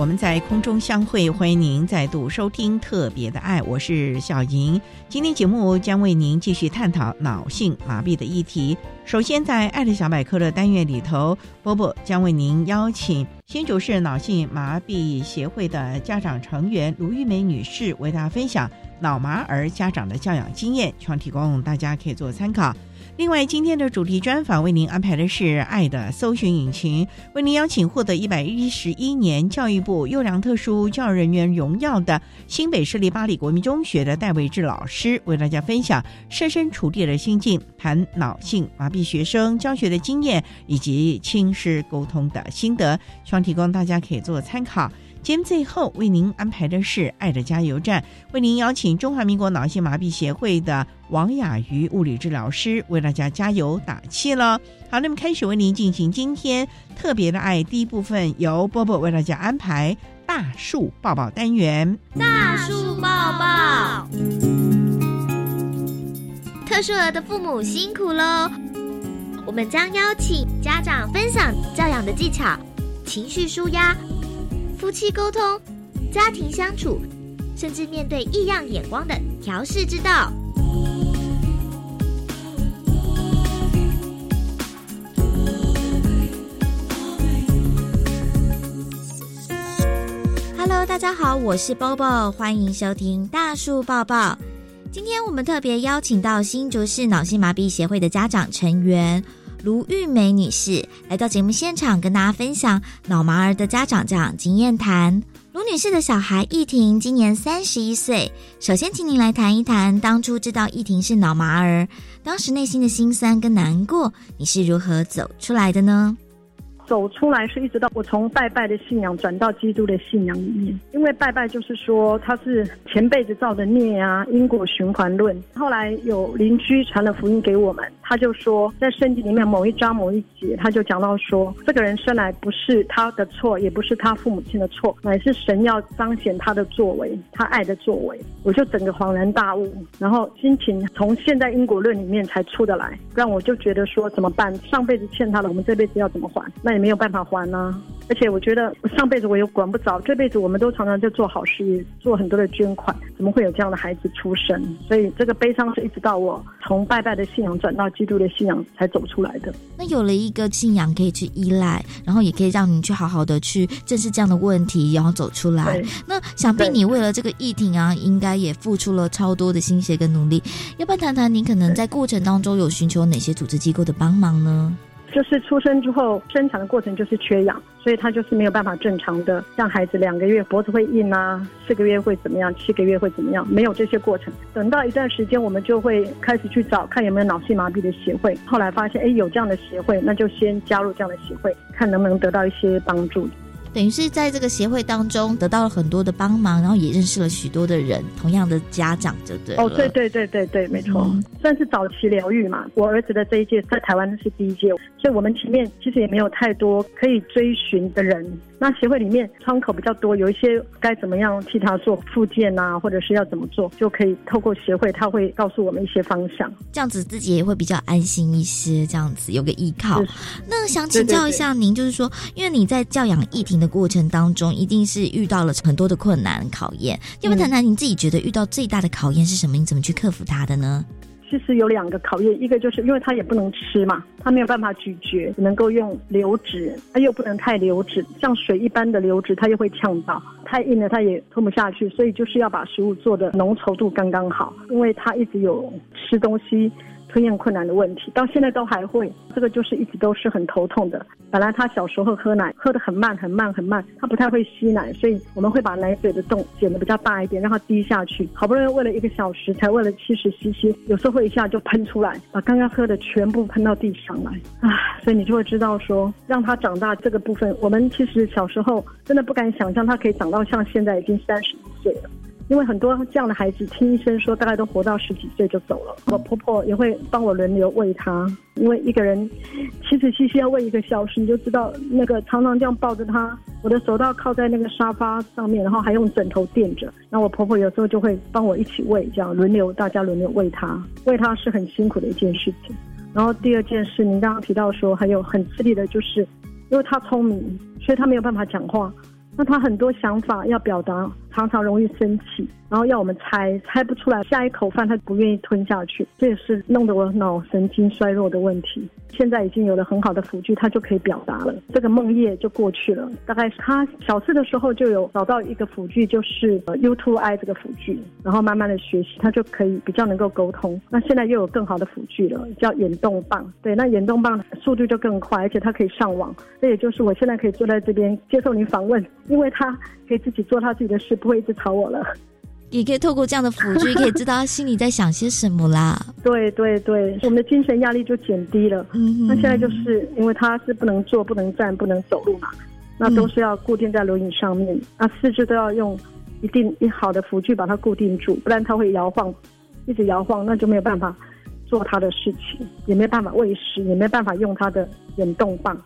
我们在空中相会，欢迎您再度收听特别的爱，我是小莹。今天节目将为您继续探讨脑性麻痹的议题。首先，在爱的小百科的单元里头，波波将为您邀请新竹市脑性麻痹协会的家长成员卢玉梅女士为大家分享脑麻儿家长的教养经验，希望提供大家可以做参考。另外，今天的主题专访为您安排的是《爱的搜寻引擎》，为您邀请获得一百一十一年教育部优良特殊教育人员荣耀的新北市立巴黎国民中学的戴维志老师，为大家分享设身处地的心境，谈脑性麻痹学生教学的经验以及亲师沟通的心得，希望提供大家可以做参考。节目最后为您安排的是《爱的加油站》，为您邀请中华民国脑性麻痹协会的王雅瑜物理治疗师为大家加油打气了。好，那么开始为您进行今天特别的爱第一部分，由波波为大家安排大树抱抱单元。大树抱抱，特殊儿的父母辛苦喽！我们将邀请家长分享教养的技巧、情绪舒压。夫妻沟通、家庭相处，甚至面对异样眼光的调试之道。Hello，大家好，我是 Bobo，欢迎收听大树抱抱。今天我们特别邀请到新竹市脑性麻痹协会的家长成员。卢玉梅女士来到节目现场，跟大家分享脑麻儿的家长这样经验谈。卢女士的小孩易婷今年三十一岁，首先请您来谈一谈当初知道易婷是脑麻儿，当时内心的心酸跟难过，你是如何走出来的呢？走出来是一直到我从拜拜的信仰转到基督的信仰里面，因为拜拜就是说他是前辈子造的孽啊，因果循环论。后来有邻居传了福音给我们，他就说在圣经里面某一章某一节，他就讲到说，这个人生来不是他的错，也不是他父母亲的错，乃是神要彰显他的作为，他爱的作为。我就整个恍然大悟，然后心情从现在因果论里面才出得来，让我就觉得说怎么办？上辈子欠他的，我们这辈子要怎么还？那。没有办法还呢，而且我觉得上辈子我又管不着，这辈子我们都常常在做好事业，做很多的捐款，怎么会有这样的孩子出生？所以这个悲伤是一直到我从拜拜的信仰转到基督的信仰才走出来的。那有了一个信仰可以去依赖，然后也可以让你去好好的去正视这样的问题，然后走出来。那想必你为了这个议题啊，应该也付出了超多的心血跟努力。要不要谈谈你可能在过程当中有寻求哪些组织机构的帮忙呢？就是出生之后生产的过程就是缺氧，所以他就是没有办法正常的让孩子两个月脖子会硬啊，四个月会怎么样，七个月会怎么样，没有这些过程。等到一段时间，我们就会开始去找看有没有脑性麻痹的协会。后来发现，哎，有这样的协会，那就先加入这样的协会，看能不能得到一些帮助。等于是在这个协会当中得到了很多的帮忙，然后也认识了许多的人，同样的家长，对不对？哦，对对对对对，没错，算是早期疗愈嘛。我儿子的这一届在台湾是第一届，所以我们前面其实也没有太多可以追寻的人。那协会里面窗口比较多，有一些该怎么样替他做复健啊，或者是要怎么做，就可以透过协会，他会告诉我们一些方向，这样子自己也会比较安心一些，这样子有个依靠。那想请教一下您，就是说，因为你在教养疫婷的过程当中，一定是遇到了很多的困难考验，要不谈谈你自己觉得遇到最大的考验是什么？你怎么去克服它的呢？其实有两个考验，一个就是因为他也不能吃嘛，他没有办法咀嚼，只能够用流质，他又不能太流质，像水一般的流质，他又会呛到；太硬了，他也吞不下去。所以就是要把食物做的浓稠度刚刚好，因为他一直有吃东西。吞咽困难的问题，到现在都还会，这个就是一直都是很头痛的。本来他小时候喝奶喝的很慢很慢很慢，他不太会吸奶，所以我们会把奶嘴的洞剪得比较大一点，让他滴下去。好不容易喂了一个小时，才喂了七十 CC，有时候会一下就喷出来，把刚刚喝的全部喷到地上来啊！所以你就会知道说，让他长大这个部分，我们其实小时候真的不敢想象他可以长到像现在已经三十一岁了。因为很多这样的孩子，听医生说大概都活到十几岁就走了。我婆婆也会帮我轮流喂他，因为一个人七十七要喂一个小时，你就知道那个常常这样抱着他，我的手都要靠在那个沙发上面，然后还用枕头垫着。那我婆婆有时候就会帮我一起喂，这样轮流大家轮流喂他。喂他是很辛苦的一件事情。然后第二件事，您刚刚提到说还有很吃力的就是，因为他聪明，所以他没有办法讲话。那他很多想法要表达，常常容易生气，然后要我们猜，猜不出来，下一口饭他不愿意吞下去，这也是弄得我脑神经衰弱的问题。现在已经有了很好的辅具，他就可以表达了，这个梦魇就过去了。大概他小四的时候就有找到一个辅具，就是呃 u to i 这个辅具，然后慢慢的学习，他就可以比较能够沟通。那现在又有更好的辅具了，叫眼动棒。对，那眼动棒速度就更快，而且它可以上网。这也就是我现在可以坐在这边接受您访问，因为他可以自己做他自己的事，不会一直吵我了。也可以透过这样的辅助，可以知道他心里在想些什么啦。对对对，我们的精神压力就减低了。嗯那现在就是因为他是不能坐、不能站、不能走路嘛，那都是要固定在轮椅上面，那四肢都要用一定一好的辅具把它固定住，不然他会摇晃，一直摇晃，那就没有办法做他的事情，也没办法喂食，也没办法用他的眼动棒。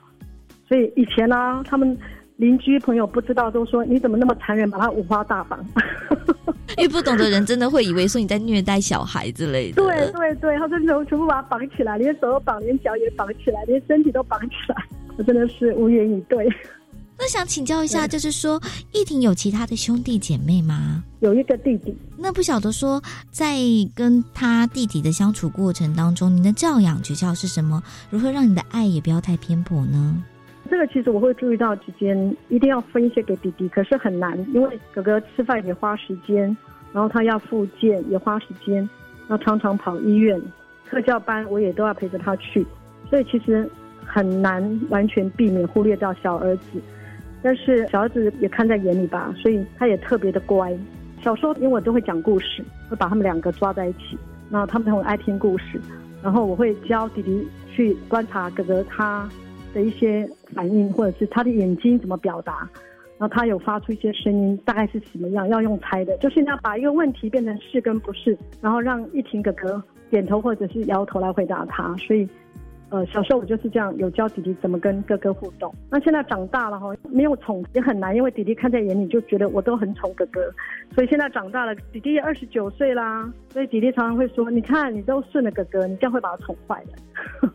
所以以前呢，他们。邻居朋友不知道，都说你怎么那么残忍，把他五花大绑。因为不懂的人真的会以为说你在虐待小孩之类的。对对对，他说全全部把他绑起来，连手都绑，连脚也绑起来，连身体都绑起来，我真的是无言以对。那想请教一下，就是说，易婷有其他的兄弟姐妹吗？有一个弟弟。那不晓得说，在跟他弟弟的相处过程当中，你的教养诀窍是什么？如何让你的爱也不要太偏颇呢？这个其实我会注意到之间一定要分一些给弟弟，可是很难，因为哥哥吃饭也花时间，然后他要复健也花时间，要常常跑医院，特教班我也都要陪着他去，所以其实很难完全避免忽略掉小儿子。但是小儿子也看在眼里吧，所以他也特别的乖。小时候因为我都会讲故事，会把他们两个抓在一起，那他们很爱听故事，然后我会教弟弟去观察哥哥他。的一些反应，或者是他的眼睛怎么表达，然后他有发出一些声音，大概是什么样？要用猜的，就是要把一个问题变成是跟不是，然后让一婷哥哥点头或者是摇头来回答他。所以，呃，小时候我就是这样，有教弟弟怎么跟哥哥互动。那现在长大了哈，没有宠也很难，因为弟弟看在眼里就觉得我都很宠哥哥。所以现在长大了，弟弟也二十九岁啦，所以弟弟常常会说：“你看，你都顺了哥哥，你这样会把他宠坏的。”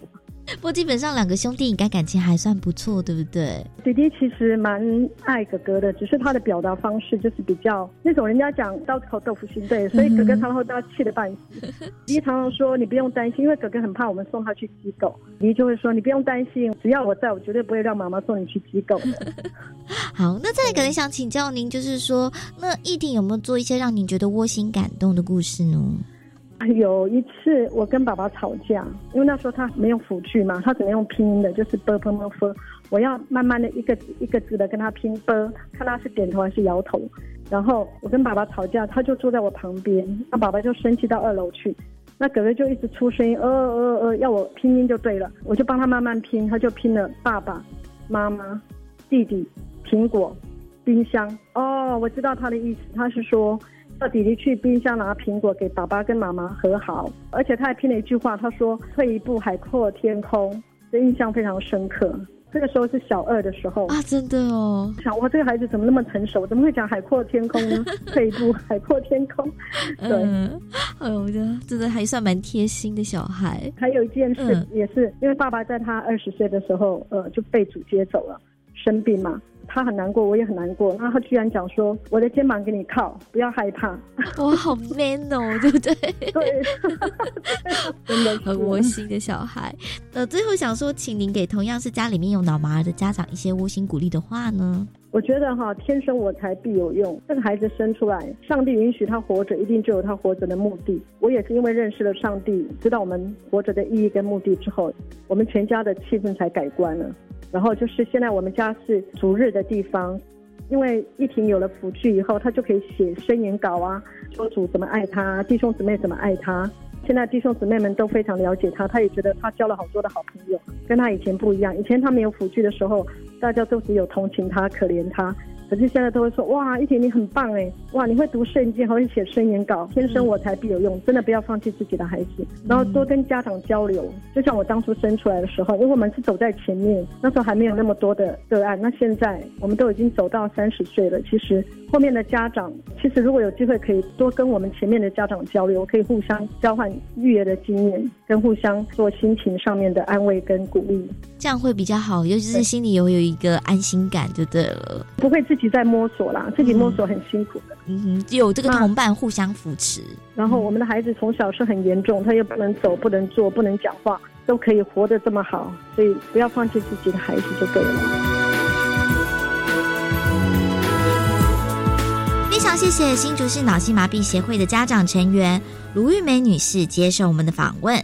不过基本上两个兄弟应该感情还算不错，对不对？弟弟其实蛮爱哥哥的，只是他的表达方式就是比较那种人家讲刀子口豆腐心，对，所以哥哥常常会被他气得半死。弟弟常常说你不用担心，因为哥哥很怕我们送他去机构，弟弟就会说你不用担心，只要我在我绝对不会让妈妈送你去机构。好，那再来可能想请教您，就是说那易婷有没有做一些让您觉得窝心感动的故事呢？有一次我跟爸爸吵架，因为那时候他没有辅具嘛，他只能用拼音的，就是 b p m f，我要慢慢的一个一个字的跟他拼 b，看他是点头还是摇头。然后我跟爸爸吵架，他就坐在我旁边，那爸爸就生气到二楼去，那哥哥就一直出声音，呃呃呃，要我拼音就对了，我就帮他慢慢拼，他就拼了爸爸妈妈弟弟苹果、冰箱。哦，我知道他的意思，他是说弟弟去冰箱拿苹果给爸爸跟妈妈和好，而且他还拼了一句话，他说退一步海阔天空，这印象非常深刻。这个时候是小二的时候啊，真的哦。想哇，这个孩子怎么那么成熟？怎么会讲海阔天空呢？退一步海阔天空。对，哎呦，我觉得真的还算蛮贴心的小孩。还有一件事也是，因为爸爸在他二十岁的时候，呃，就被主接走了，生病嘛。他很难过，我也很难过。然后他居然讲说：“我的肩膀给你靠，不要害怕。”哇，好 man 哦，对不对？对，真的 很窝心的小孩。呃，最后想说，请您给同样是家里面有脑麻儿的家长一些窝心鼓励的话呢？我觉得哈，天生我材必有用。这个孩子生出来，上帝允许他活着，一定就有他活着的目的。我也是因为认识了上帝，知道我们活着的意义跟目的之后，我们全家的气氛才改观了。然后就是现在我们家是逐日的地方，因为一婷有了辅具以后，他就可以写宣言稿啊，说主怎么爱他，弟兄姊妹怎么爱他。现在弟兄姊妹们都非常了解他，他也觉得他交了好多的好朋友，跟他以前不一样。以前他没有辅具的时候，大家都只有同情他、可怜他。可是现在都会说哇，一婷你很棒哎，哇你会读圣经，还会写声言稿，天生我材必有用，真的不要放弃自己的孩子，然后多跟家长交流。就像我当初生出来的时候，因为我们是走在前面，那时候还没有那么多的个案，那现在我们都已经走到三十岁了，其实后面的家长，其实如果有机会可以多跟我们前面的家长交流，可以互相交换育儿的经验，跟互相做心情上面的安慰跟鼓励，这样会比较好，尤其是心里有有一个安心感就对了，不会自己。在摸索啦，自己摸索很辛苦的。嗯哼，有这个同伴互相扶持。然后我们的孩子从小是很严重，他又不能走、不能坐、不能讲话，都可以活得这么好，所以不要放弃自己的孩子就对了。非常谢谢新竹市脑性麻痹协会的家长成员卢玉梅女士接受我们的访问。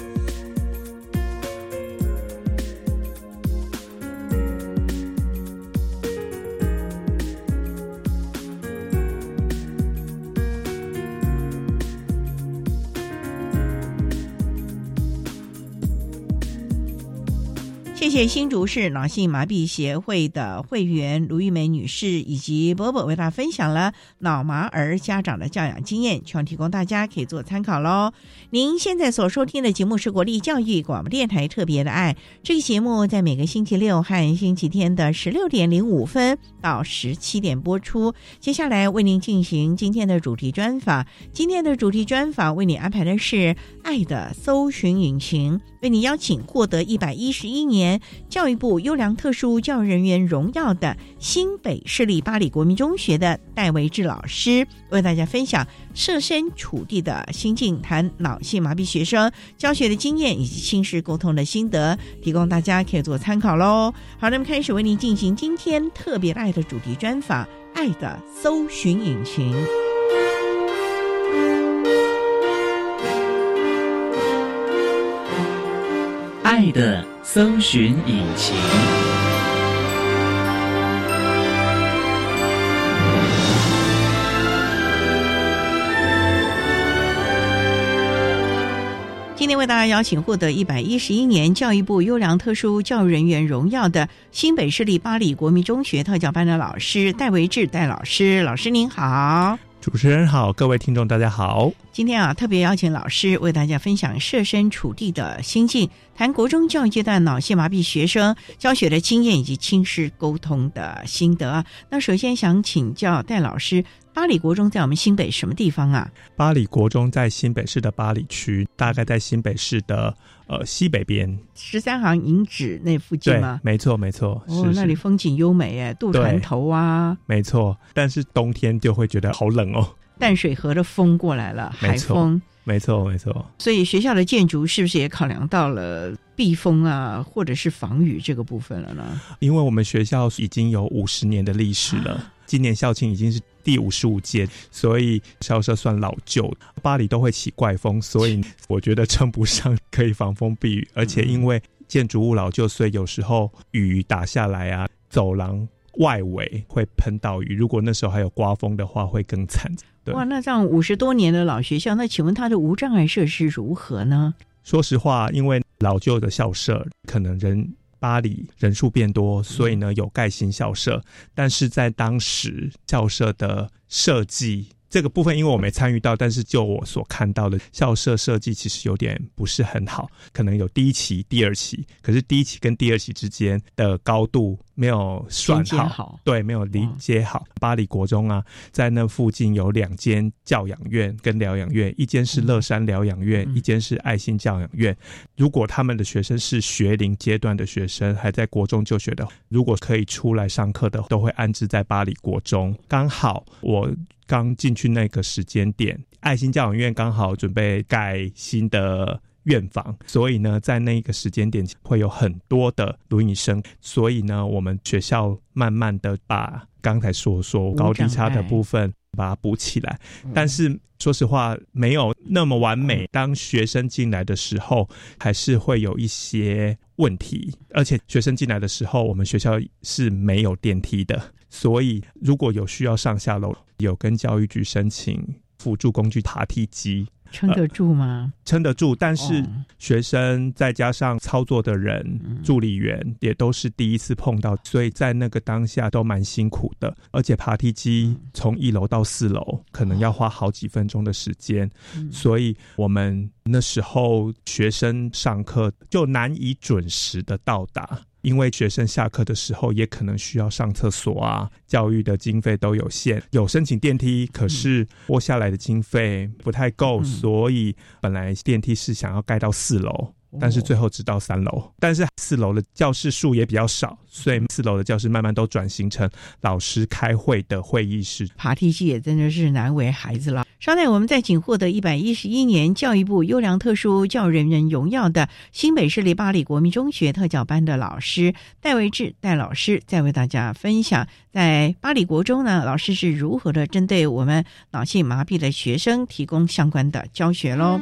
谢谢新竹市脑性麻痹协会的会员卢玉梅女士以及波波为大家分享了脑麻儿家长的教养经验，希望提供大家可以做参考喽。您现在所收听的节目是国立教育广播电台特别的爱，这个节目在每个星期六和星期天的十六点零五分到十七点播出。接下来为您进行今天的主题专访，今天的主题专访为你安排的是爱的搜寻引擎，为你邀请获得一百一十一年。教育部优良特殊教育人员荣耀的新北市立巴黎国民中学的戴维志老师，为大家分享设身处地的心境，谈脑性麻痹学生教学的经验以及亲师沟通的心得，提供大家可以做参考喽。好，那么开始为您进行今天特别爱的主题专访，《爱的搜寻引擎》。爱的搜寻引擎。今天为大家邀请获得一百一十一年教育部优良特殊教育人员荣耀的新北市立巴黎国民中学特教班的老师戴维志戴老师，老师您好。主持人好，各位听众大家好。今天啊，特别邀请老师为大家分享设身处地的心境，谈国中教育阶段脑性麻痹学生教学的经验以及亲师沟通的心得。那首先想请教戴老师，巴里国中在我们新北什么地方啊？巴里国中在新北市的巴里区，大概在新北市的呃西北边，十三行银址那附近吗？没错，没错。哦，那里风景优美哎，渡船头啊。没错，但是冬天就会觉得好冷哦。淡水河的风过来了，海风，没错没错。所以学校的建筑是不是也考量到了避风啊，或者是防雨这个部分了呢？因为我们学校已经有五十年的历史了，今年校庆已经是第五十五届，所以校舍算老旧。巴黎都会起怪风，所以我觉得称不上可以防风避雨。而且因为建筑物老旧，所以有时候雨打下来啊，走廊外围会喷到雨。如果那时候还有刮风的话，会更惨。哇，那这样五十多年的老学校，那请问它的无障碍设施如何呢？说实话，因为老旧的校舍，可能人巴黎人数变多，所以呢有盖新校舍，但是在当时校舍的设计。这个部分因为我没参与到，但是就我所看到的校舍设计其实有点不是很好，可能有第一期、第二期，可是第一期跟第二期之间的高度没有算好，对，没有理解好。巴黎国中啊，在那附近有两间教养院跟疗养院，一间是乐山疗养院，一间是爱心教养院。如果他们的学生是学龄阶段的学生，还在国中就学的，如果可以出来上课的，都会安置在巴黎国中。刚好我。刚进去那个时间点，爱心教养院刚好准备盖新的院房，所以呢，在那一个时间点会有很多的轮椅生，所以呢，我们学校慢慢的把刚才所说高低差的部分把它补起来，但是说实话没有那么完美。当学生进来的时候，还是会有一些问题，而且学生进来的时候，我们学校是没有电梯的。所以，如果有需要上下楼，有跟教育局申请辅助工具爬梯机，撑得住吗？撑得住，但是学生再加上操作的人、助理员也都是第一次碰到，所以在那个当下都蛮辛苦的。而且爬梯机从一楼到四楼，可能要花好几分钟的时间，所以我们那时候学生上课就难以准时的到达。因为学生下课的时候也可能需要上厕所啊，教育的经费都有限，有申请电梯，可是拨下来的经费不太够，所以本来电梯是想要盖到四楼。但是最后只到三楼，但是四楼的教室数也比较少，所以四楼的教室慢慢都转型成老师开会的会议室。爬梯机也真的是难为孩子了。稍待，我们再请获得一百一十一年教育部优良特殊教育人员荣耀的新北市立巴黎国民中学特教班的老师戴维志戴老师，再为大家分享在巴黎国中呢，老师是如何的针对我们脑性麻痹的学生提供相关的教学喽。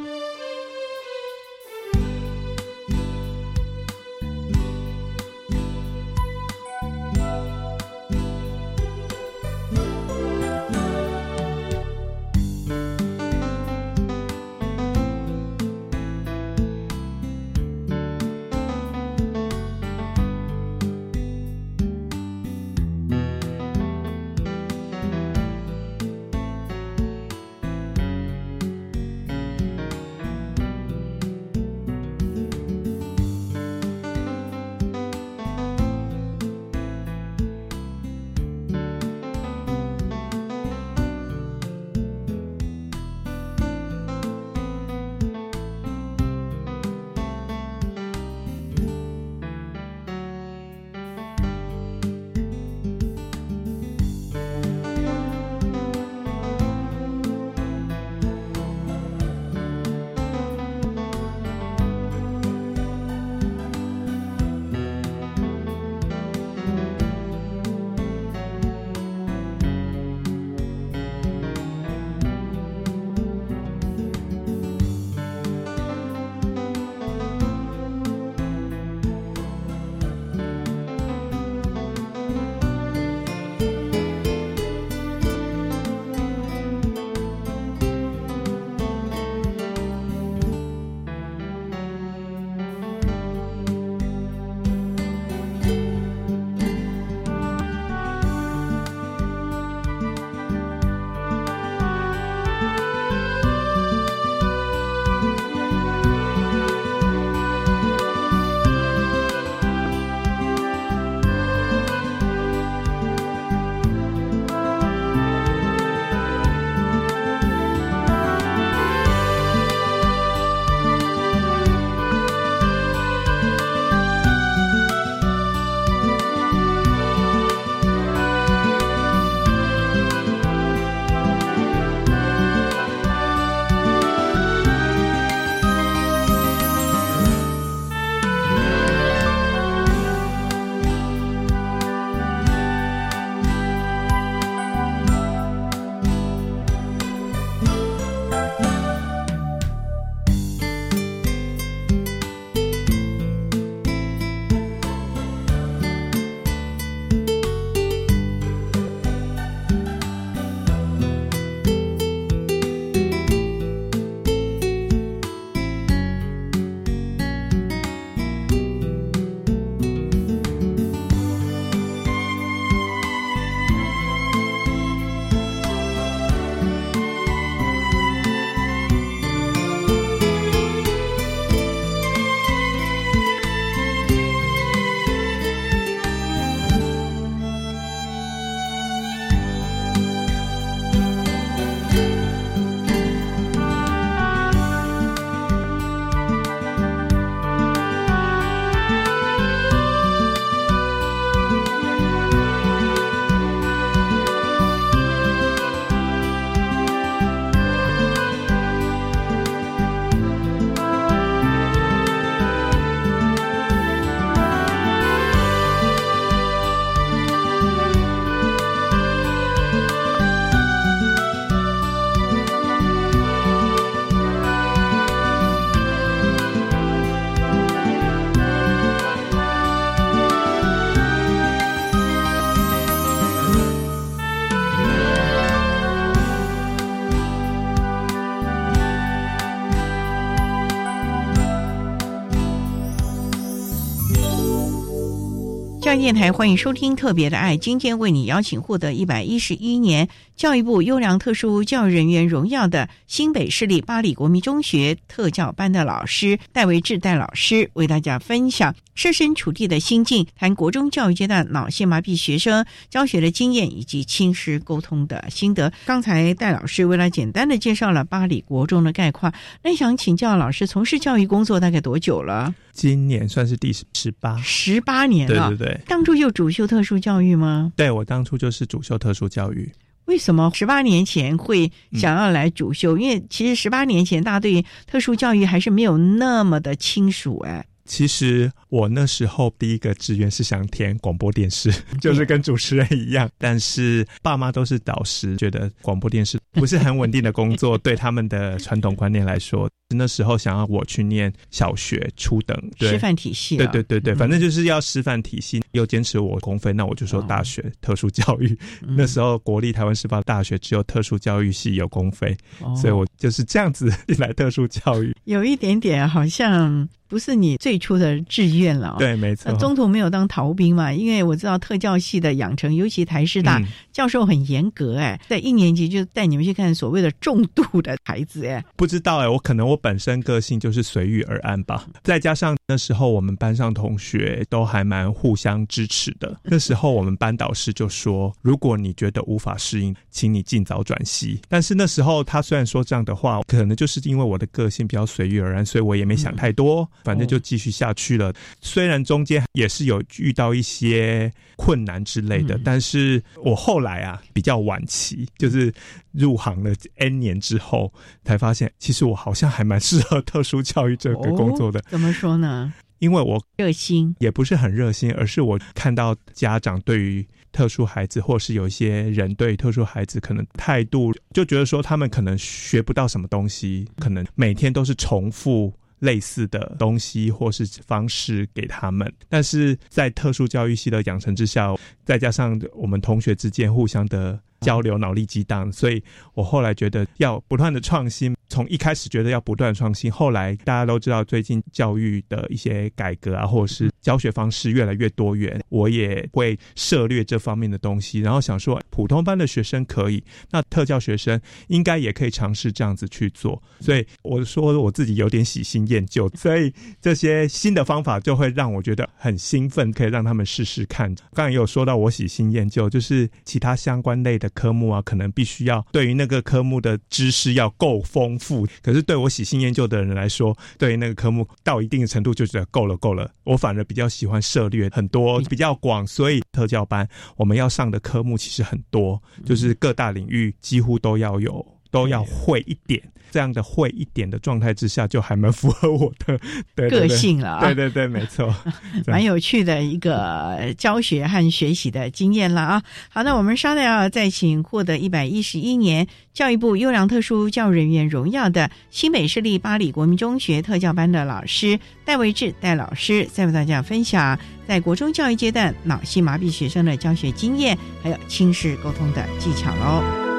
教电台，欢迎收听《特别的爱》。今天为你邀请获得一百一十一年教育部优良特殊教育人员荣耀的新北市立巴黎国民中学特教班的老师戴维志戴老师，为大家分享设身处地的心境，谈国中教育阶段脑性麻痹学生教学的经验以及亲师沟通的心得。刚才戴老师为了简单的介绍了巴黎国中的概况，那想请教老师，从事教育工作大概多久了？今年算是第十八，十八年了。对对对，当初就主修特殊教育吗？对我当初就是主修特殊教育。为什么十八年前会想要来主修？因为其实十八年前大家对特殊教育还是没有那么的清楚哎。其实我那时候第一个志愿是想填广播电视，就是跟主持人一样。但是爸妈都是导师，觉得广播电视不是很稳定的工作，对他们的传统观念来说，那时候想要我去念小学初等师范体系。对对对对，反正就是要师范体系，又坚持我公费，那我就说大学特殊教育。那时候国立台湾师范大学只有特殊教育系有公费，所以我就是这样子 来特殊教育。有一点点好像。不是你最初的志愿了，对，没错。中途没有当逃兵嘛？因为我知道特教系的养成，尤其台师大教授很严格，哎，在一年级就带你们去看所谓的重度的孩子，哎，不知道哎，我可能我本身个性就是随遇而安吧。再加上那时候我们班上同学都还蛮互相支持的。那时候我们班导师就说：“如果你觉得无法适应，请你尽早转系。”但是那时候他虽然说这样的话，可能就是因为我的个性比较随遇而安，所以我也没想太多。反正就继续下去了。虽然中间也是有遇到一些困难之类的，但是我后来啊比较晚期，就是入行了 N 年之后，才发现其实我好像还蛮适合特殊教育这个工作的。怎么说呢？因为我热心，也不是很热心，而是我看到家长对于特殊孩子，或是有一些人对特殊孩子可能态度，就觉得说他们可能学不到什么东西，可能每天都是重复。类似的东西或是方式给他们，但是在特殊教育系的养成之下，再加上我们同学之间互相的交流、脑力激荡，所以我后来觉得要不断的创新。从一开始觉得要不断创新，后来大家都知道最近教育的一些改革啊，或者是教学方式越来越多元，我也会涉略这方面的东西。然后想说，普通班的学生可以，那特教学生应该也可以尝试这样子去做。所以我说我自己有点喜新厌旧，所以这些新的方法就会让我觉得很兴奋，可以让他们试试看。刚才也有说到我喜新厌旧，就是其他相关类的科目啊，可能必须要对于那个科目的知识要够丰。富，可是对我喜新厌旧的人来说，对于那个科目到一定的程度就觉得够了，够了。我反而比较喜欢涉略很多比较广，所以特教班我们要上的科目其实很多，就是各大领域几乎都要有，都要会一点。这样的会一点的状态之下，就还蛮符合我的 个性了。对对对，没错，蛮有趣的一个教学和学习的经验了啊。好，那我们稍待要再请获得一百一十一年教育部优良特殊教育人员荣耀的新北市立巴黎国民中学特教班的老师戴维志戴老师，再为大家分享在国中教育阶段脑性麻痹学生的教学经验，还有亲师沟通的技巧喽。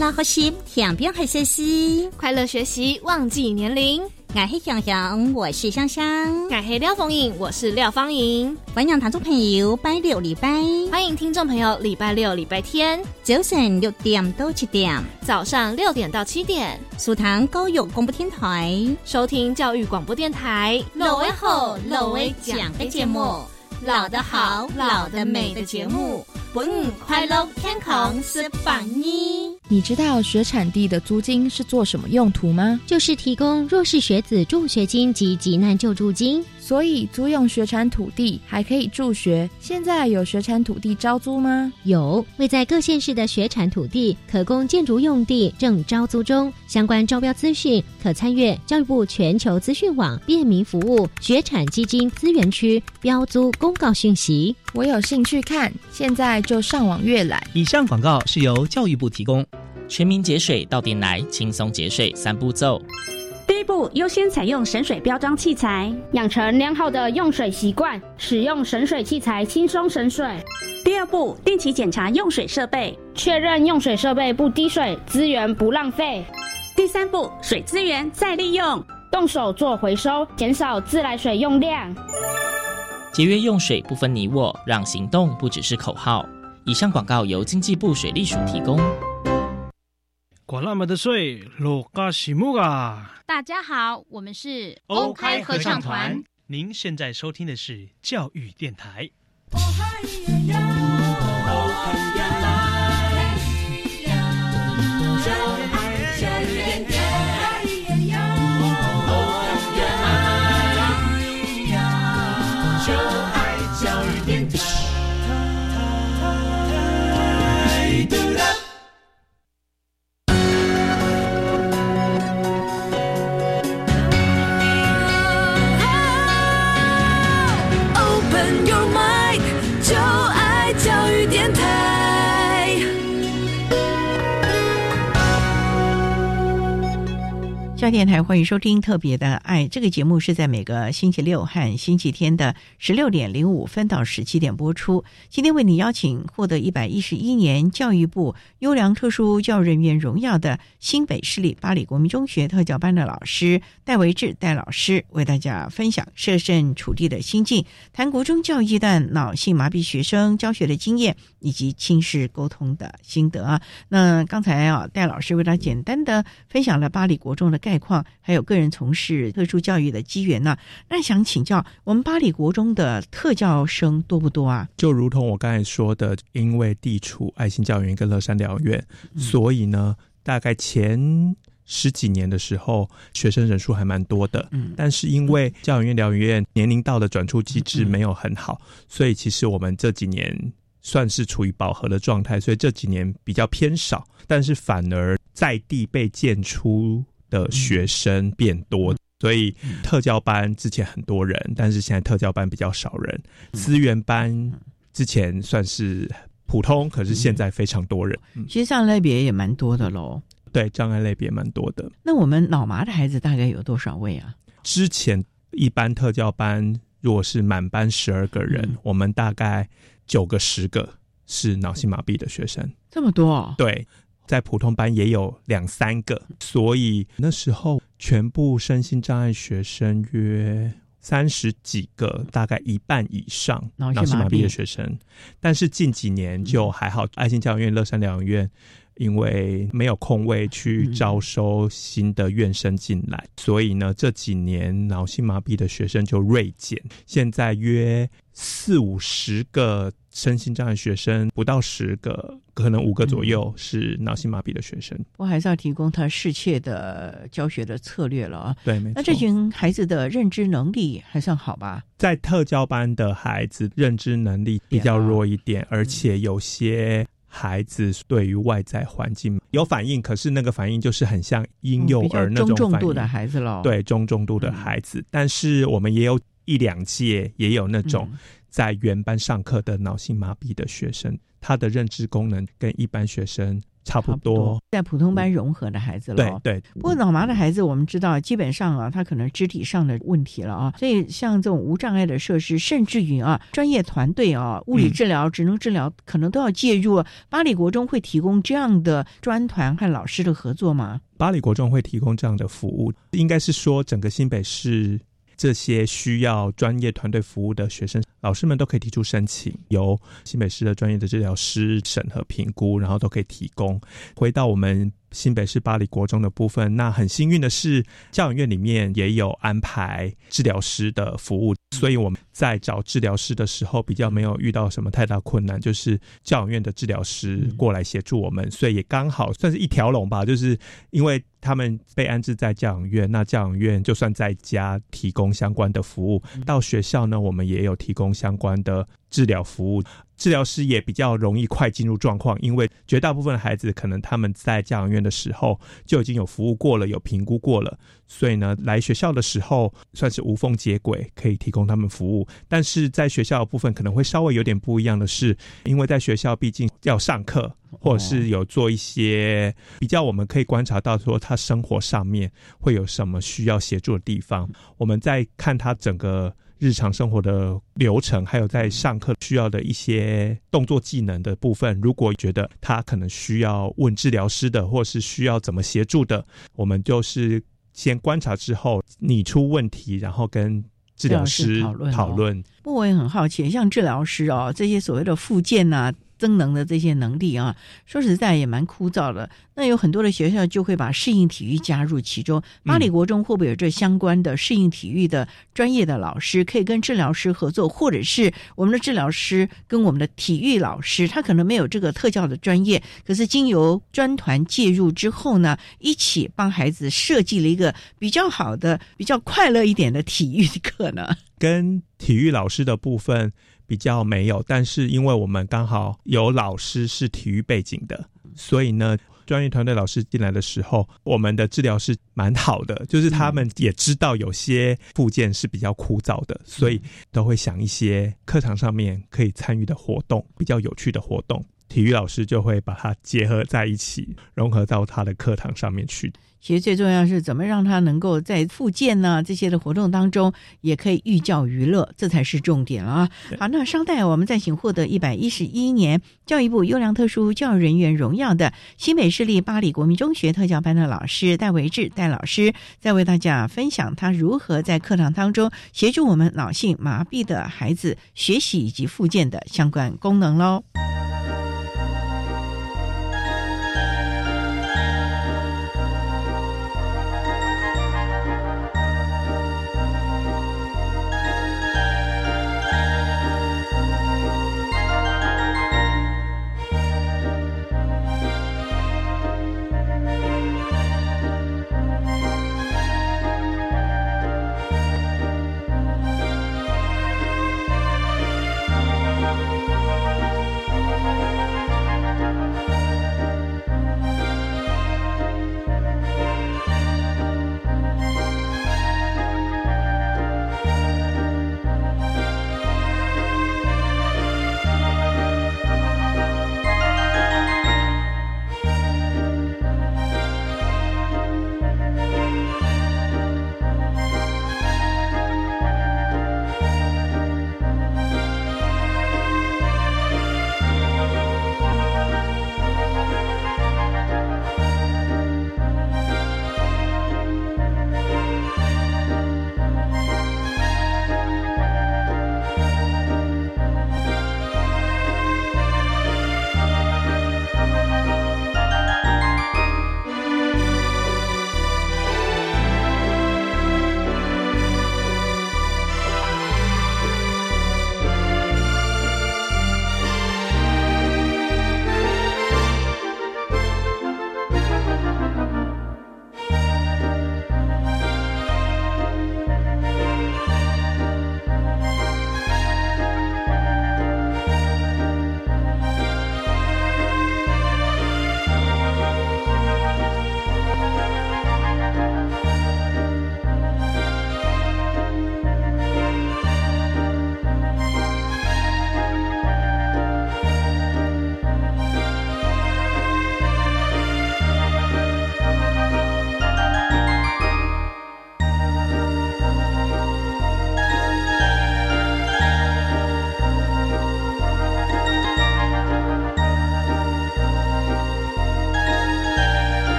乐学习，天边海学习；快乐学习，忘记年龄。我是香香，我是香香；我是廖凤颖，我是廖芳颖。欢迎听众朋友拜六礼拜，欢迎听众朋友礼拜六、礼拜天。早晨六点到七点，早上六点到七点，苏塘高育广播电台。收听教育广播电台。老威好，老威讲的节目，老的好，老的美的节目，本快乐天空是榜一。你知道学产地的租金是做什么用途吗？就是提供弱势学子助学金及急难救助金。所以租用学产土地还可以助学。现在有学产土地招租吗？有，位在各县市的学产土地可供建筑用地正招租中。相关招标资讯可参阅教育部全球资讯网便民服务学产基金资源区标租公告讯息。我有兴趣看，现在就上网阅览。以上广告是由教育部提供。全民节水到点来，轻松节水三步骤。第一步，优先采用省水标章器材，养成良好的用水习惯，使用省水器材轻松省水。第二步，定期检查用水设备，确认用水设备不滴水，资源不浪费。第三步，水资源再利用，动手做回收，减少自来水用量。节约用水不分你我，让行动不只是口号。以上广告由经济部水利署提供。管那么的水，落嘎西木啊！大家好，我们是 o 开合唱团。您现在收听的是教育电台。电台欢迎收听《特别的爱》这个节目，是在每个星期六和星期天的十六点零五分到十七点播出。今天为你邀请获得一百一十一年教育部优良特殊教育人员荣耀的新北市立巴黎国民中学特教班的老师戴维志戴老师，为大家分享设身处地的心境，谈国中教育阶段脑性麻痹学生教学的经验以及亲师沟通的心得啊。那刚才啊，戴老师为他简单的分享了巴黎国中的概。概况还有个人从事特殊教育的机缘呢？那想请教我们巴黎国中的特教生多不多啊？就如同我刚才说的，因为地处爱心教育园跟乐山疗院，所以呢，大概前十几年的时候，学生人数还蛮多的。嗯，但是因为教养院疗养院年龄到的转出机制没有很好，所以其实我们这几年算是处于饱和的状态，所以这几年比较偏少，但是反而在地被建出。的学生变多，所以特教班之前很多人，但是现在特教班比较少人。资源班之前算是普通，可是现在非常多人。其实障碍类别也蛮多的喽。对，障碍类别蛮多的。那我们脑麻的孩子大概有多少位啊？之前一般特教班如果是满班十二个人，我们大概九个十个是脑性麻痹的学生。这么多？对。在普通班也有两三个，所以那时候全部身心障碍学生约三十几个，大概一半以上脑性麻痹的学生。但是近几年就还好，爱心教育院、乐山疗养院因为没有空位去招收新的院生进来，所以呢这几年脑性麻痹的学生就锐减，现在约四五十个。身心障碍学生不到十个，可能五个左右是脑性麻痹的学生。我还是要提供他适切的教学的策略了啊。对，没错。那这群孩子的认知能力还算好吧？在特教班的孩子认知能力比较弱一点，而且有些孩子对于外在环境有反应，可是那个反应就是很像婴幼儿那种重度的孩子了。对，中重度的孩子。但是我们也有一两届也有那种。在原班上课的脑性麻痹的学生，他的认知功能跟一般学生差不多。在普通班融合的孩子了。对对。不过脑麻的孩子，我们知道基本上啊，他可能肢体上的问题了啊，所以像这种无障碍的设施，甚至于啊，专业团队啊，物理治疗、职能治疗，可能都要介入。巴黎国中会提供这样的专团和老师的合作吗？巴黎国中会提供这样的服务，应该是说整个新北市。这些需要专业团队服务的学生，老师们都可以提出申请，由新北市的专业的治疗师审核评估，然后都可以提供。回到我们新北市巴黎国中的部分，那很幸运的是，教养院里面也有安排治疗师的服务，所以我们在找治疗师的时候，比较没有遇到什么太大困难，就是教养院的治疗师过来协助我们，所以也刚好算是一条龙吧。就是因为他们被安置在教养院，那教养院就算在家提供相关的服务，到学校呢，我们也有提供相关的治疗服务。治疗师也比较容易快进入状况，因为绝大部分的孩子可能他们在教养院的时候就已经有服务过了，有评估过了，所以呢，来学校的时候算是无缝接轨，可以提供他们服务。但是在学校的部分可能会稍微有点不一样的是，因为在学校毕竟要上课，或者是有做一些比较，我们可以观察到说他生活上面会有什么需要协助的地方。我们在看他整个。日常生活的流程，还有在上课需要的一些动作技能的部分，如果觉得他可能需要问治疗师的，或是需要怎么协助的，我们就是先观察之后拟出问题，然后跟治疗师讨论。不，我也很好奇，像治疗师哦，这些所谓的附件呐。增能的这些能力啊，说实在也蛮枯燥的。那有很多的学校就会把适应体育加入其中。巴黎国中会不会有这相关的适应体育的专业的老师，可以跟治疗师合作，或者是我们的治疗师跟我们的体育老师，他可能没有这个特教的专业，可是经由专团介入之后呢，一起帮孩子设计了一个比较好的、比较快乐一点的体育课呢？跟体育老师的部分。比较没有，但是因为我们刚好有老师是体育背景的，所以呢，专业团队老师进来的时候，我们的治疗是蛮好的，就是他们也知道有些附件是比较枯燥的，所以都会想一些课堂上面可以参与的活动，比较有趣的活动，体育老师就会把它结合在一起，融合到他的课堂上面去。其实最重要是怎么让他能够在复健呢这些的活动当中，也可以寓教于乐，这才是重点啊！好，那稍待我们再请获得一百一十一年教育部优良特殊教育人员荣耀的新北市立巴黎国民中学特教班的老师戴维志戴老师，再为大家分享他如何在课堂当中协助我们脑性麻痹的孩子学习以及复健的相关功能喽。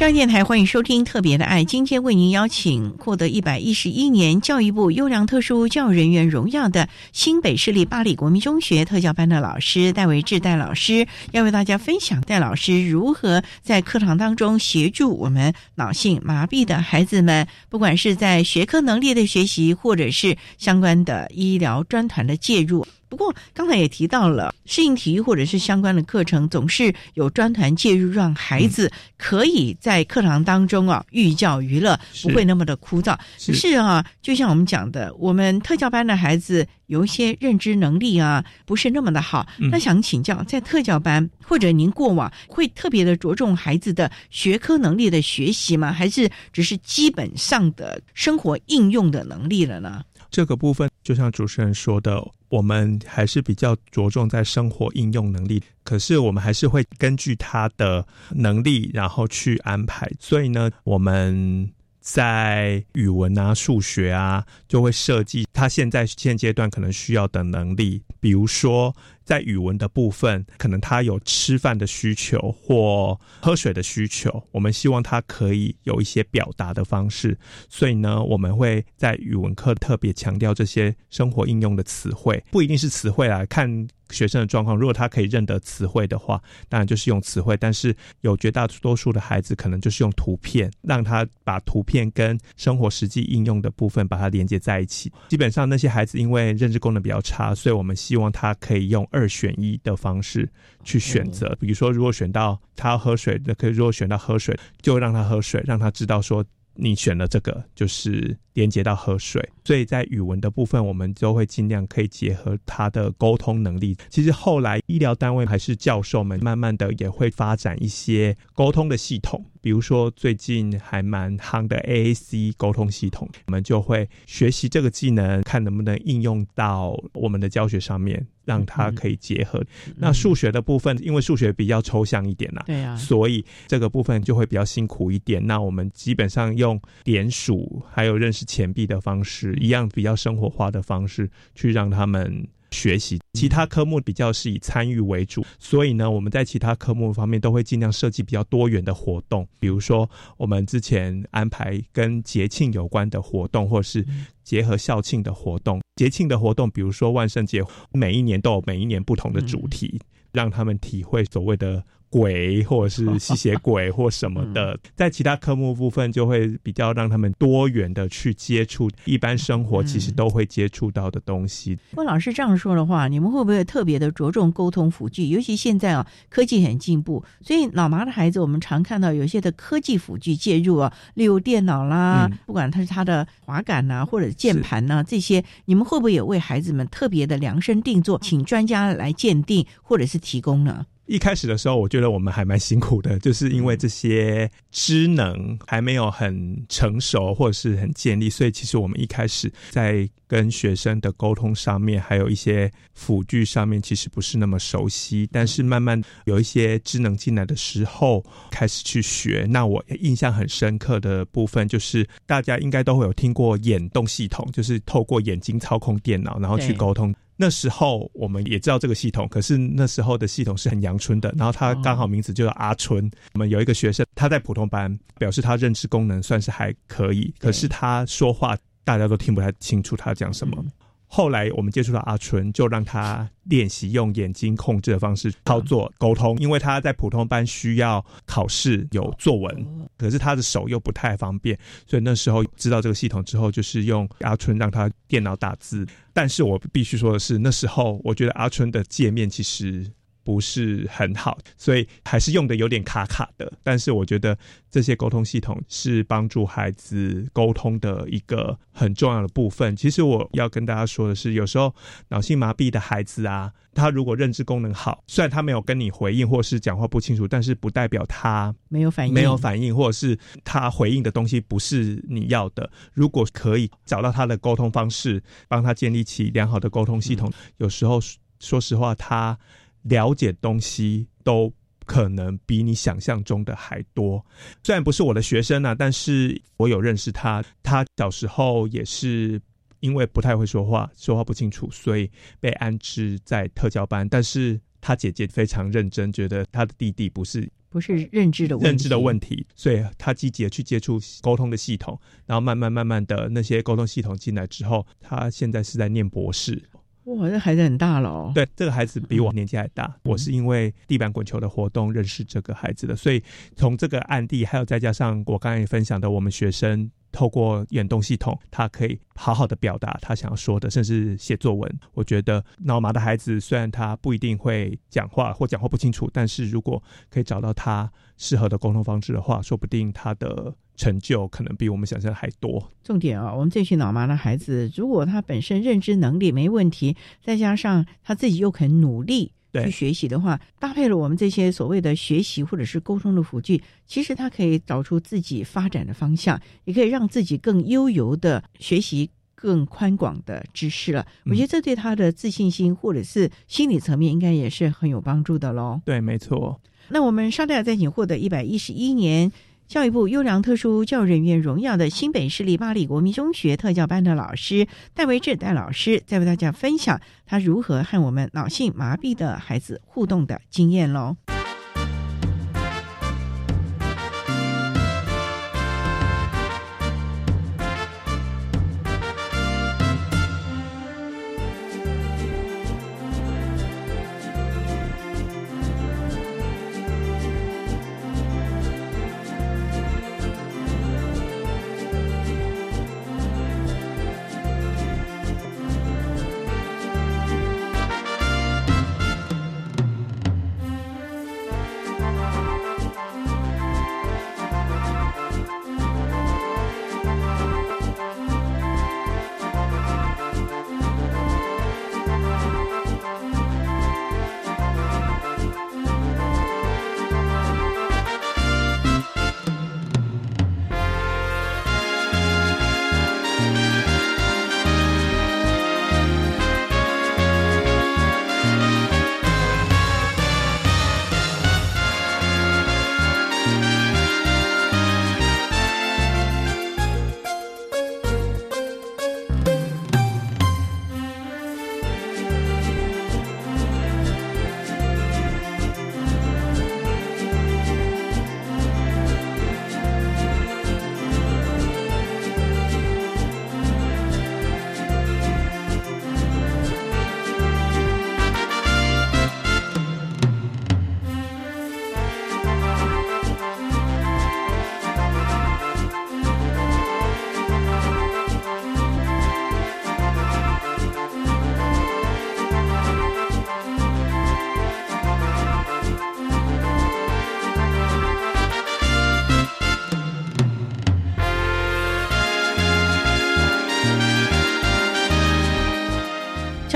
教育电台欢迎收听《特别的爱》，今天为您邀请获得一百一十一年教育部优良特殊教育人员荣耀的新北市立八里国民中学特教班的老师戴维志戴老师，要为大家分享戴老师如何在课堂当中协助我们脑性麻痹的孩子们，不管是在学科能力的学习，或者是相关的医疗专团的介入。不过刚才也提到了适应体育或者是相关的课程，总是有专团介入，让孩子可以在课堂当中啊寓教于乐，不会那么的枯燥。是啊，就像我们讲的，我们特教班的孩子有一些认知能力啊不是那么的好。那想请教，在特教班或者您过往会特别的着重孩子的学科能力的学习吗？还是只是基本上的生活应用的能力了呢？这个部分就像主持人说的。我们还是比较着重在生活应用能力，可是我们还是会根据他的能力，然后去安排。所以呢，我们。在语文啊、数学啊，就会设计他现在现阶段可能需要的能力。比如说，在语文的部分，可能他有吃饭的需求或喝水的需求，我们希望他可以有一些表达的方式。所以呢，我们会在语文课特别强调这些生活应用的词汇，不一定是词汇啊，看。学生的状况，如果他可以认得词汇的话，当然就是用词汇；但是有绝大多数的孩子，可能就是用图片，让他把图片跟生活实际应用的部分把它连接在一起。基本上那些孩子因为认知功能比较差，所以我们希望他可以用二选一的方式去选择。比如说，如果选到他要喝水，那可以如果选到喝水，就让他喝水，让他知道说你选了这个就是。连接到喝水，所以在语文的部分，我们就会尽量可以结合他的沟通能力。其实后来医疗单位还是教授们，慢慢的也会发展一些沟通的系统，比如说最近还蛮夯的 AAC 沟通系统，我们就会学习这个技能，看能不能应用到我们的教学上面，让它可以结合。那数学的部分，因为数学比较抽象一点呐，对啊，所以这个部分就会比较辛苦一点。那我们基本上用点数还有认识。钱币的方式一样，比较生活化的方式去让他们学习。其他科目比较是以参与为主，所以呢，我们在其他科目方面都会尽量设计比较多元的活动。比如说，我们之前安排跟节庆有关的活动，或是结合校庆的活动。节庆的活动，比如说万圣节，每一年都有每一年不同的主题，让他们体会所谓的。鬼或者是吸血鬼或什么的，在其他科目部分就会比较让他们多元的去接触一般生活其实都会接触到的东西。问老师这样说的话，你们会不会特别的着重沟通辅具？尤其现在啊，科技很进步，所以老麻的孩子，我们常看到有些的科技辅具介入啊，例如电脑啦，不管它是它的滑杆呐，或者键盘呐，这些，你们会不会也为孩子们特别的量身定做，请专家来鉴定或者是提供呢？一开始的时候，我觉得我们还蛮辛苦的，就是因为这些知能还没有很成熟或者是很建立，所以其实我们一开始在跟学生的沟通上面，还有一些辅具上面，其实不是那么熟悉。但是慢慢有一些智能进来的时候，开始去学。那我印象很深刻的部分，就是大家应该都会有听过眼动系统，就是透过眼睛操控电脑，然后去沟通。那时候我们也知道这个系统，可是那时候的系统是很阳春的。然后他刚好名字就叫阿春。我们有一个学生，他在普通班，表示他认知功能算是还可以，可是他说话大家都听不太清楚他讲什么。后来我们接触到阿春，就让他练习用眼睛控制的方式操作沟通，因为他在普通班需要考试有作文，可是他的手又不太方便，所以那时候知道这个系统之后，就是用阿春让他电脑打字。但是我必须说的是，那时候我觉得阿春的界面其实。不是很好，所以还是用的有点卡卡的。但是我觉得这些沟通系统是帮助孩子沟通的一个很重要的部分。其实我要跟大家说的是，有时候脑性麻痹的孩子啊，他如果认知功能好，虽然他没有跟你回应或是讲话不清楚，但是不代表他没有反应，没有反应，或者是他回应的东西不是你要的。如果可以找到他的沟通方式，帮他建立起良好的沟通系统，有时候说实话，他。了解东西都可能比你想象中的还多。虽然不是我的学生啊，但是我有认识他。他小时候也是因为不太会说话，说话不清楚，所以被安置在特教班。但是他姐姐非常认真，觉得他的弟弟不是不是认知的问题认知的问题，所以他积极的去接触沟通的系统，然后慢慢慢慢的那些沟通系统进来之后，他现在是在念博士。哇，这孩子很大了哦。对，这个孩子比我年纪还大。我是因为地板滚球的活动认识这个孩子的，所以从这个案例，还有再加上我刚才分享的，我们学生透过眼动系统，他可以好好的表达他想要说的，甚至写作文。我觉得脑麻的孩子虽然他不一定会讲话或讲话不清楚，但是如果可以找到他适合的沟通方式的话，说不定他的。成就可能比我们想象还多。重点啊，我们这群老妈的孩子，如果他本身认知能力没问题，再加上他自己又肯努力去学习的话，搭配了我们这些所谓的学习或者是沟通的辅具，其实他可以找出自己发展的方向，也可以让自己更悠游的学习更宽广的知识了。我觉得这对他的自信心或者是心理层面，应该也是很有帮助的喽。对，没错。那我们稍待再请获得一百一十一年。教育部优良特殊教育人员荣耀的新北市立巴黎国民中学特教班的老师戴维志戴老师，在为大家分享他如何和我们脑性麻痹的孩子互动的经验喽。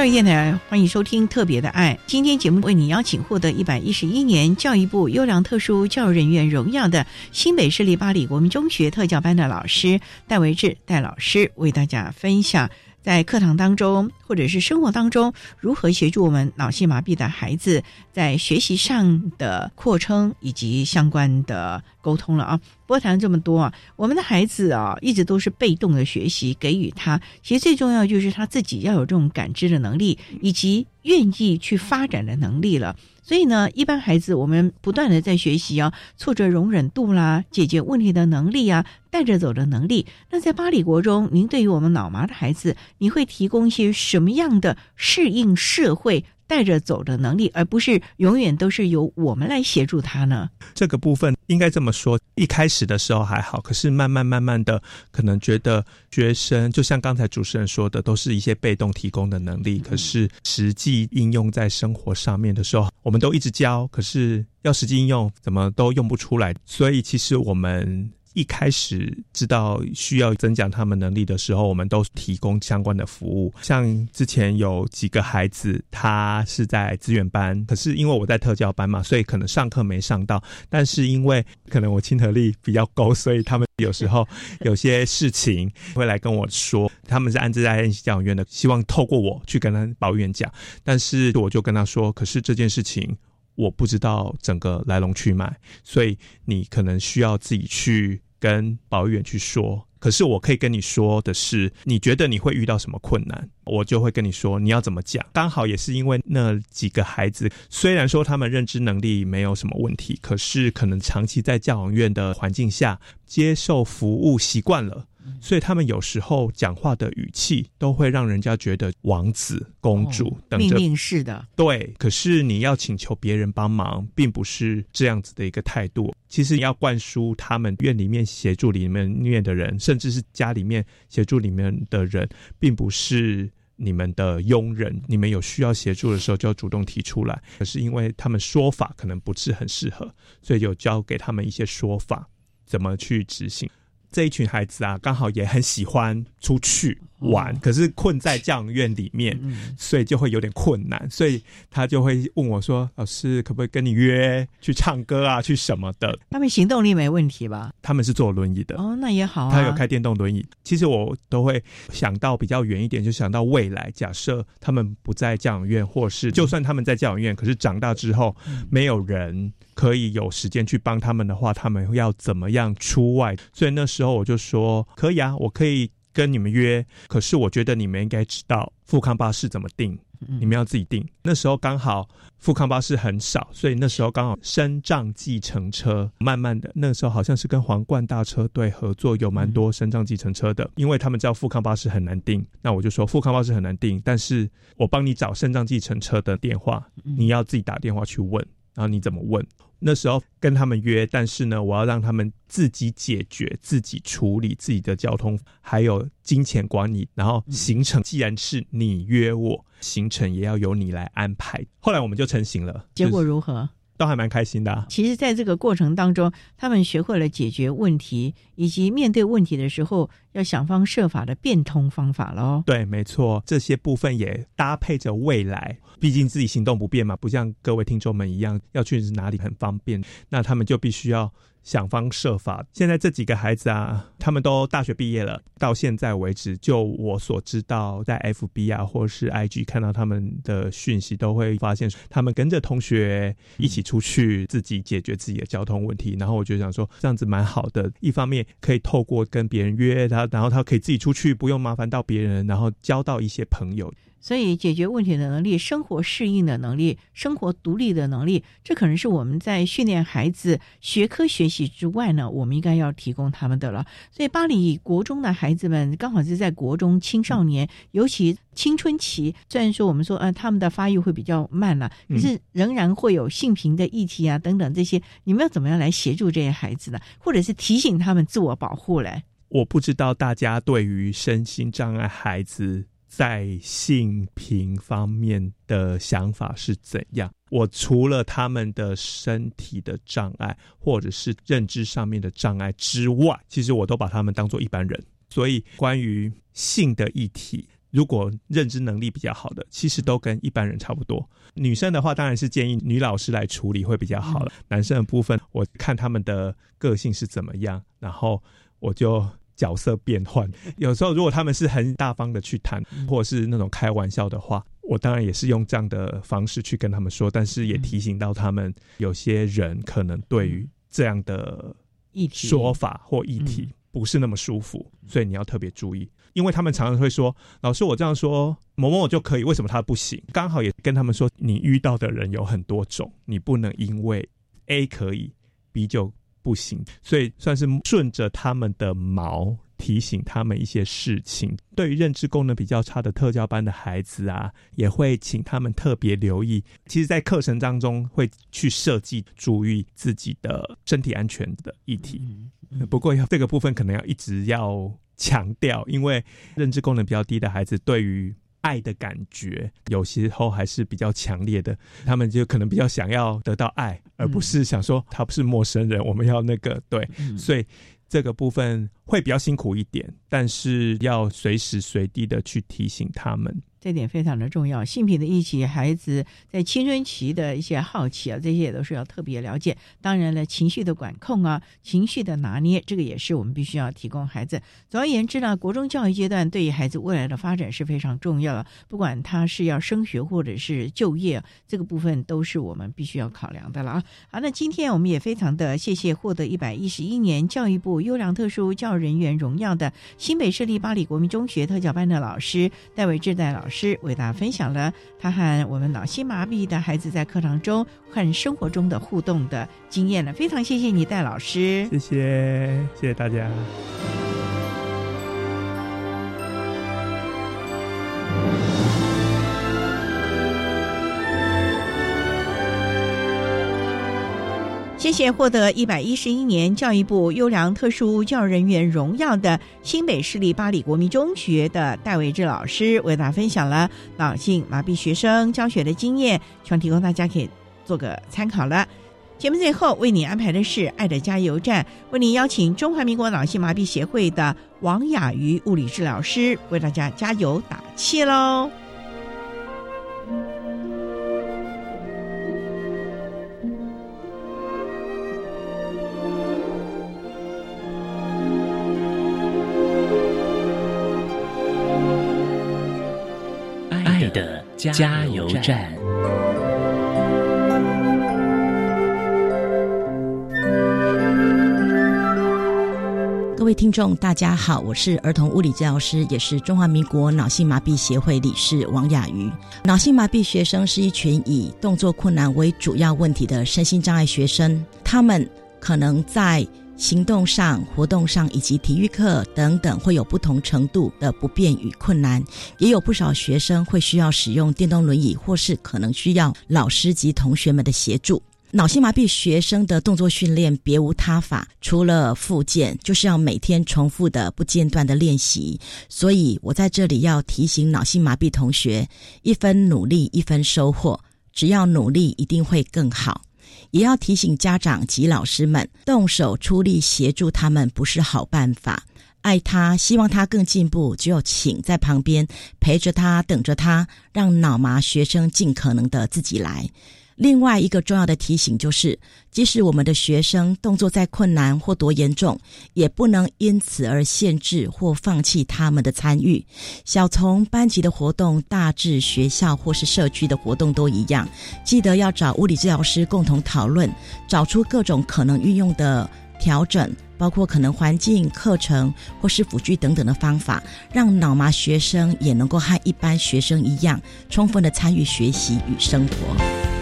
教育电台欢迎收听《特别的爱》。今天节目为你邀请获得一百一十一年教育部优良特殊教育人员荣耀的新北市立巴黎国民中学特教班的老师戴维志戴老师，为大家分享在课堂当中或者是生活当中如何协助我们脑性麻痹的孩子在学习上的扩充以及相关的沟通了啊。不过谈这么多啊，我们的孩子啊，一直都是被动的学习，给予他，其实最重要就是他自己要有这种感知的能力，以及愿意去发展的能力了。所以呢，一般孩子我们不断的在学习啊，挫折容忍度啦，解决问题的能力啊，带着走的能力。那在巴黎国中，您对于我们脑麻的孩子，你会提供一些什么样的适应社会？带着走的能力，而不是永远都是由我们来协助他呢？这个部分应该这么说：一开始的时候还好，可是慢慢慢慢的，可能觉得学生就像刚才主持人说的，都是一些被动提供的能力。可是实际应用在生活上面的时候，我们都一直教，可是要实际应用，怎么都用不出来。所以其实我们。一开始知道需要增强他们能力的时候，我们都提供相关的服务。像之前有几个孩子，他是在资源班，可是因为我在特教班嘛，所以可能上课没上到。但是因为可能我亲和力比较高，所以他们有时候 有些事情会来跟我说。他们是安置在安息教养院的，希望透过我去跟他保育员讲。但是我就跟他说，可是这件事情。我不知道整个来龙去脉，所以你可能需要自己去跟保育员去说。可是我可以跟你说的是，你觉得你会遇到什么困难，我就会跟你说你要怎么讲。刚好也是因为那几个孩子，虽然说他们认知能力没有什么问题，可是可能长期在教养院的环境下接受服务习惯了。所以他们有时候讲话的语气都会让人家觉得王子、公主等命令式的。对，可是你要请求别人帮忙，并不是这样子的一个态度。其实你要灌输他们院里面协助里面虐的人，甚至是家里面协助里面的人，并不是你们的佣人。你们有需要协助的时候，就要主动提出来。可是因为他们说法可能不是很适合，所以就教给他们一些说法，怎么去执行。这一群孩子啊，刚好也很喜欢出去。玩，可是困在教养院里面，所以就会有点困难，所以他就会问我说：“老师，可不可以跟你约去唱歌啊，去什么的？”他们行动力没问题吧？他们是坐轮椅的哦，那也好。他有开电动轮椅。其实我都会想到比较远一点，就想到未来，假设他们不在教养院，或是就算他们在教养院，可是长大之后没有人。可以有时间去帮他们的话，他们要怎么样出外？所以那时候我就说可以啊，我可以跟你们约。可是我觉得你们应该知道富康巴士怎么定，你们要自己定。那时候刚好富康巴士很少，所以那时候刚好升障计程车慢慢的，那时候好像是跟皇冠大车队合作，有蛮多升障计程车的。因为他们知道富康巴士很难定，那我就说富康巴士很难定，但是我帮你找升障计程车的电话，你要自己打电话去问。然后你怎么问？那时候跟他们约，但是呢，我要让他们自己解决、自己处理自己的交通，还有金钱管理。然后行程既然是你约我，行程也要由你来安排。后来我们就成型了。结果如何？都还蛮开心的。其实，在这个过程当中，他们学会了解决问题，以及面对问题的时候要想方设法的变通方法喽。对，没错，这些部分也搭配着未来。毕竟自己行动不便嘛，不像各位听众们一样要去哪里很方便，那他们就必须要。想方设法。现在这几个孩子啊，他们都大学毕业了。到现在为止，就我所知道，在 FB 啊，或是 IG 看到他们的讯息，都会发现他们跟着同学一起出去，自己解决自己的交通问题。然后我就想说，这样子蛮好的。一方面可以透过跟别人约他，然后他可以自己出去，不用麻烦到别人，然后交到一些朋友。所以，解决问题的能力、生活适应的能力、生活独立的能力，这可能是我们在训练孩子学科学习之外呢，我们应该要提供他们的了。所以，巴黎国中的孩子们刚好是在国中青少年，尤其青春期。虽然说我们说，呃，他们的发育会比较慢了，可是仍然会有性平的议题啊等等这些。你们要怎么样来协助这些孩子呢？或者是提醒他们自我保护嘞？我不知道大家对于身心障碍孩子。在性平方面的想法是怎样？我除了他们的身体的障碍，或者是认知上面的障碍之外，其实我都把他们当做一般人。所以，关于性的议题，如果认知能力比较好的，其实都跟一般人差不多。女生的话，当然是建议女老师来处理会比较好了。男生的部分，我看他们的个性是怎么样，然后我就。角色变换，有时候如果他们是很大方的去谈，或者是那种开玩笑的话，我当然也是用这样的方式去跟他们说，但是也提醒到他们，有些人可能对于这样的说法或议题不是那么舒服，所以你要特别注意，因为他们常常会说：“老师，我这样说某某就可以，为什么他不行？”刚好也跟他们说，你遇到的人有很多种，你不能因为 A 可以，B 就。不行，所以算是顺着他们的毛提醒他们一些事情。对于认知功能比较差的特教班的孩子啊，也会请他们特别留意。其实，在课程当中会去设计注意自己的身体安全的议题。不过，这个部分可能要一直要强调，因为认知功能比较低的孩子对于。爱的感觉有时候还是比较强烈的，他们就可能比较想要得到爱，而不是想说他不是陌生人，我们要那个对，所以这个部分会比较辛苦一点，但是要随时随地的去提醒他们。这点非常的重要。性品的一起，孩子在青春期的一些好奇啊，这些也都是要特别了解。当然了，情绪的管控啊，情绪的拿捏，这个也是我们必须要提供孩子。总而言之呢，国中教育阶段对于孩子未来的发展是非常重要的。不管他是要升学或者是就业，这个部分都是我们必须要考量的了啊。好，那今天我们也非常的谢谢获得一百一十一年教育部优良特殊教育人员荣耀的新北市立巴黎国民中学特教班的老师戴伟志戴老师，师为大家分享了他和我们脑性麻痹的孩子在课堂中和生活中的互动的经验了。非常谢谢你，戴老师。谢谢，谢谢大家。谢谢获得一百一十一年教育部优良特殊教育人员荣耀的新北市立巴黎国民中学的戴维志老师，为大家分享了脑性麻痹学生教学的经验，希望提供大家可以做个参考了。节目最后为你安排的是爱的加油站，为你邀请中华民国脑性麻痹协会的王雅瑜物理治疗师为大家加油打气喽。加油站。各位听众，大家好，我是儿童物理治疗师，也是中华民国脑性麻痹协会理事王雅瑜。脑性麻痹学生是一群以动作困难为主要问题的身心障碍学生，他们可能在行动上、活动上以及体育课等等，会有不同程度的不便与困难。也有不少学生会需要使用电动轮椅，或是可能需要老师及同学们的协助。脑性麻痹学生的动作训练别无他法，除了复健，就是要每天重复的不间断的练习。所以我在这里要提醒脑性麻痹同学：一分努力，一分收获。只要努力，一定会更好。也要提醒家长及老师们，动手出力协助他们不是好办法。爱他，希望他更进步，只有请在旁边陪着他，等着他，让脑麻学生尽可能的自己来。另外一个重要的提醒就是，即使我们的学生动作再困难或多严重，也不能因此而限制或放弃他们的参与。小从班级的活动，大至学校或是社区的活动都一样，记得要找物理治疗师共同讨论，找出各种可能运用的调整，包括可能环境、课程或是辅具等等的方法，让脑麻学生也能够和一般学生一样，充分的参与学习与生活。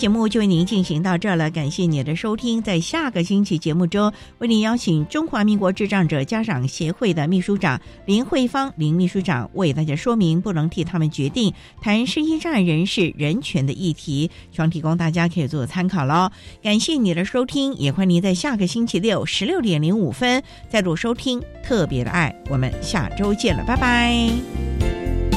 节目就为您进行到这儿了，感谢您的收听。在下个星期节目中，为您邀请中华民国智障者家长协会的秘书长林慧芳林秘书长为大家说明不能替他们决定谈身心障碍人士人权的议题，希望提供大家可以做参考喽。感谢你的收听，也欢迎您在下个星期六十六点零五分再度收听特别的爱。我们下周见了，拜拜。